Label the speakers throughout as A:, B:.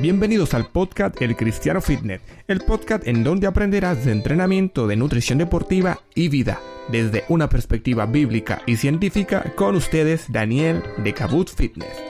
A: Bienvenidos al podcast El Cristiano Fitness, el podcast en donde aprenderás de entrenamiento, de nutrición deportiva y vida, desde una perspectiva bíblica y científica con ustedes Daniel de Cabot Fitness.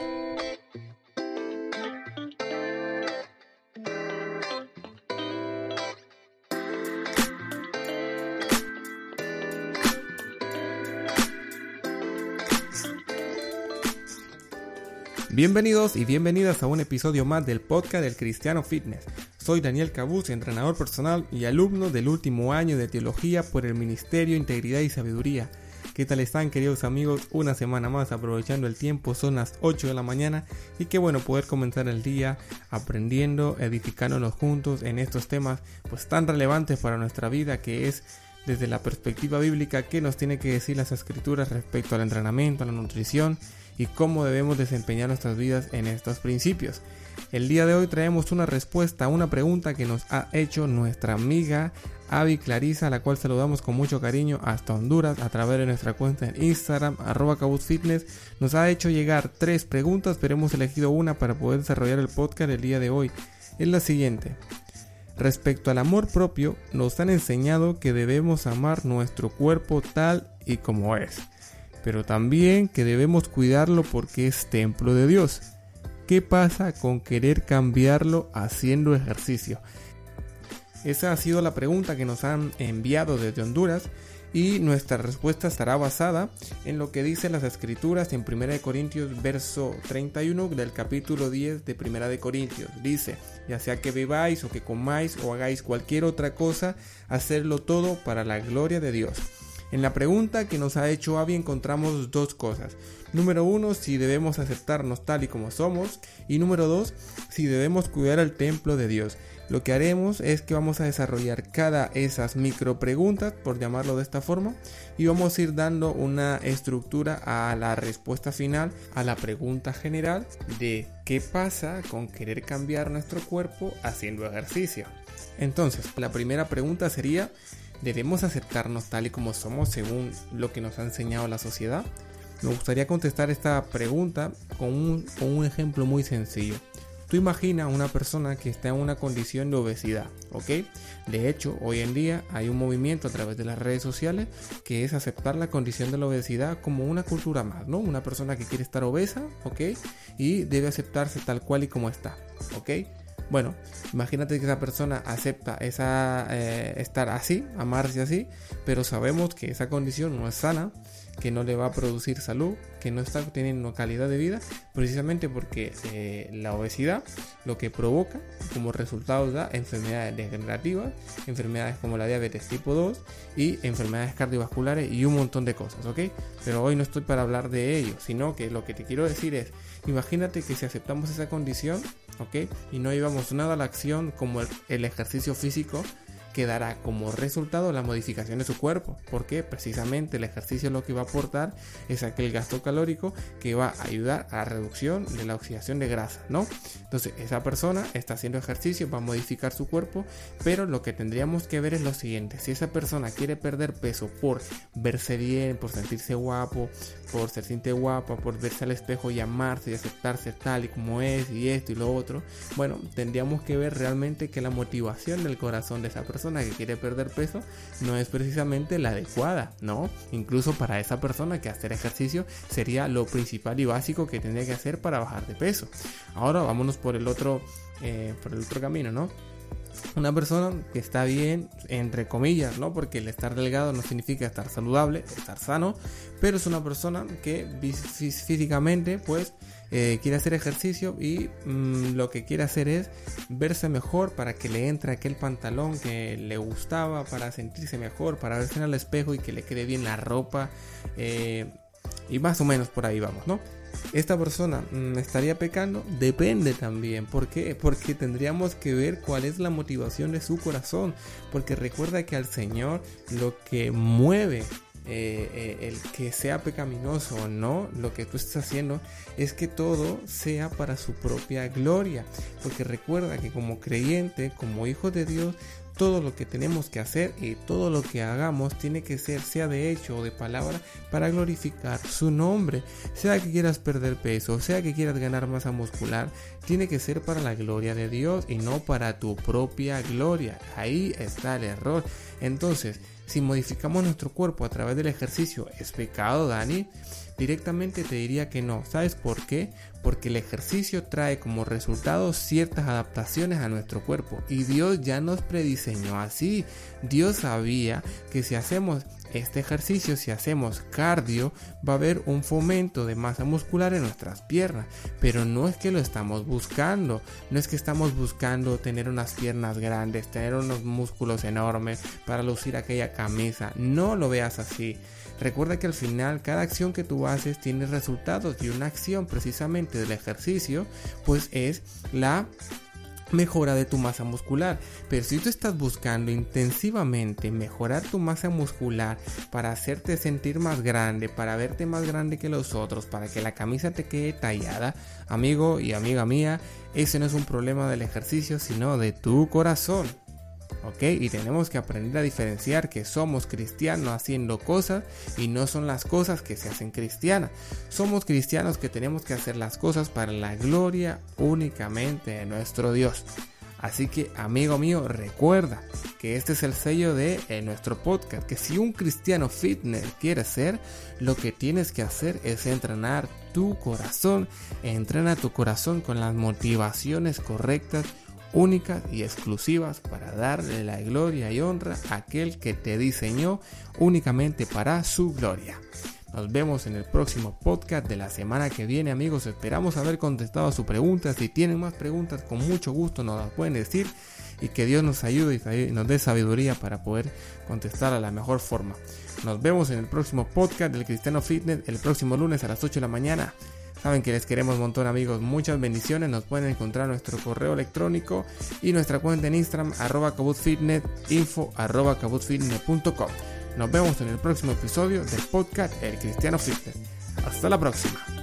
A: Bienvenidos y bienvenidas a un episodio más del podcast del Cristiano Fitness. Soy Daniel Cabuz, entrenador personal y alumno del último año de teología por el Ministerio Integridad y Sabiduría. ¿Qué tal están queridos amigos? Una semana más aprovechando el tiempo, son las 8 de la mañana y qué bueno poder comenzar el día aprendiendo, edificándonos juntos en estos temas pues tan relevantes para nuestra vida que es desde la perspectiva bíblica qué nos tiene que decir las escrituras respecto al entrenamiento, a la nutrición y cómo debemos desempeñar nuestras vidas en estos principios. El día de hoy traemos una respuesta a una pregunta que nos ha hecho nuestra amiga Avi Clarisa, a la cual saludamos con mucho cariño hasta Honduras a través de nuestra cuenta en Instagram, arroba Fitness. Nos ha hecho llegar tres preguntas, pero hemos elegido una para poder desarrollar el podcast el día de hoy. Es la siguiente. Respecto al amor propio, nos han enseñado que debemos amar nuestro cuerpo tal y como es pero también que debemos cuidarlo porque es templo de Dios. ¿Qué pasa con querer cambiarlo haciendo ejercicio? Esa ha sido la pregunta que nos han enviado desde Honduras y nuestra respuesta estará basada en lo que dicen las escrituras en 1 Corintios verso 31 del capítulo 10 de 1 Corintios. Dice, ya sea que bebáis o que comáis o hagáis cualquier otra cosa, hacerlo todo para la gloria de Dios. En la pregunta que nos ha hecho Avi encontramos dos cosas. Número uno, si debemos aceptarnos tal y como somos. Y número dos, si debemos cuidar el templo de Dios. Lo que haremos es que vamos a desarrollar cada esas micro preguntas, por llamarlo de esta forma, y vamos a ir dando una estructura a la respuesta final a la pregunta general de qué pasa con querer cambiar nuestro cuerpo haciendo ejercicio. Entonces, la primera pregunta sería ¿Debemos aceptarnos tal y como somos según lo que nos ha enseñado la sociedad? Me gustaría contestar esta pregunta con un, ejemplo muy sencillo. Tú imagina una persona que está en una condición de obesidad, ¿ok? De hecho, hoy en día hay un movimiento a través de las redes sociales que es aceptar la condición de la obesidad como una cultura más, ¿no? Una persona que quiere estar obesa, ¿ok? Y debe aceptarse tal cual y como está, ¿ok? Bueno, imagínate que esa persona acepta esa, eh, estar así, amarse así, pero sabemos que esa condición no es sana, que no le va a producir salud, que no está teniendo calidad de vida, precisamente porque eh, la obesidad lo que provoca como resultado da enfermedades degenerativas, enfermedades como la diabetes tipo 2 y enfermedades cardiovasculares y un montón de cosas, ¿ok? Pero hoy no estoy para hablar de ello, sino que lo que te quiero decir es, imagínate que si aceptamos esa condición, ¿ok? Y no llevamos nada a la acción como el, ejercicio físico, que dará como resultado la modificación de su cuerpo, porque precisamente el ejercicio lo que va a aportar es aquel gasto calórico que va a ayudar a la reducción de la oxidación de grasa, ¿no? Entonces, esa persona está haciendo ejercicio, va a modificar su cuerpo, pero lo que tendríamos que ver es lo siguiente, si esa persona quiere perder peso por verse bien, por sentirse guapo, por ser siente guapa, por verse al espejo y amarse y aceptarse tal y como es y esto y lo otro, bueno, tendríamos que ver realmente que la motivación del corazón de esa persona que quiere perder peso no es precisamente la adecuada, ¿no? Incluso para esa persona que hacer ejercicio sería lo principal y básico que tendría que hacer para bajar de peso. Ahora vámonos por el otro, eh, por el otro camino, ¿no? Una persona que está bien, entre comillas, ¿no? Porque el estar delgado no significa estar saludable, estar sano, pero es una persona que físicamente, pues, eh, quiere hacer ejercicio y mm, lo que quiere hacer es verse mejor para que le entre aquel pantalón que le gustaba, para sentirse mejor, para verse en el espejo y que le quede bien la ropa. Eh, y más o menos por ahí vamos, ¿no? esta persona mm, estaría pecando? Depende también. ¿Por qué? Porque tendríamos que ver cuál es la motivación de su corazón. Porque recuerda que al Señor lo que mueve eh, eh, el que sea pecaminoso o no, lo que tú estás haciendo es que todo sea para su propia gloria. Porque recuerda que como creyente, como hijo de Dios, todo lo que tenemos que hacer y todo lo que hagamos tiene que ser, sea de hecho o de palabra, para glorificar su nombre. Sea que quieras perder peso, sea que quieras ganar masa muscular, tiene que ser para la gloria de Dios y no para tu propia gloria. Ahí está el error. Entonces, si modificamos nuestro cuerpo a través del ejercicio, ¿es pecado, Dani? Directamente te diría que no. ¿Sabes por qué? Porque el ejercicio trae como resultado ciertas adaptaciones a nuestro cuerpo. Y Dios ya nos prediseñó así. Dios sabía que si hacemos este ejercicio, si hacemos cardio, va a haber un fomento de masa muscular en nuestras piernas. Pero no es que lo estamos buscando. No es que estamos buscando tener unas piernas grandes, tener unos músculos enormes para lucir aquella camisa. No lo veas así. Recuerda que al final cada acción que tú haces tiene resultados y una acción precisamente del ejercicio pues es la mejora de tu masa muscular. Pero si tú estás buscando intensivamente mejorar tu masa muscular para hacerte sentir más grande, para verte más grande que los otros, para que la camisa te quede tallada, amigo y amiga mía, ese no es un problema del ejercicio, sino de tu corazón. ¿Ok? Y tenemos que aprender a diferenciar que somos cristianos haciendo cosas y no son las cosas que se hacen cristianas. Somos cristianos que tenemos que hacer las cosas para la gloria únicamente de nuestro Dios. Así que, amigo mío, recuerda que este es el sello de eh, nuestro podcast, que si un cristiano fitness quiere ser, lo que tienes que hacer es entrenar tu corazón, entrena tu corazón con las motivaciones correctas únicas y exclusivas para darle la gloria y honra a aquel que te diseñó únicamente para su gloria. Nos vemos en el próximo podcast de la semana que viene amigos. Esperamos haber contestado a su pregunta. Si tienen más preguntas con mucho gusto nos las pueden decir y que Dios nos ayude y nos dé sabiduría para poder contestar a la mejor forma. Nos vemos en el próximo podcast del Cristiano Fitness el próximo lunes a las 8 de la mañana. Saben que les queremos un montón amigos, muchas bendiciones, nos pueden encontrar nuestro correo electrónico y nuestra cuenta en Instagram arroba cabutfitnet, info arroba Nos vemos en el próximo episodio del podcast El Cristiano Fitness. Hasta la próxima.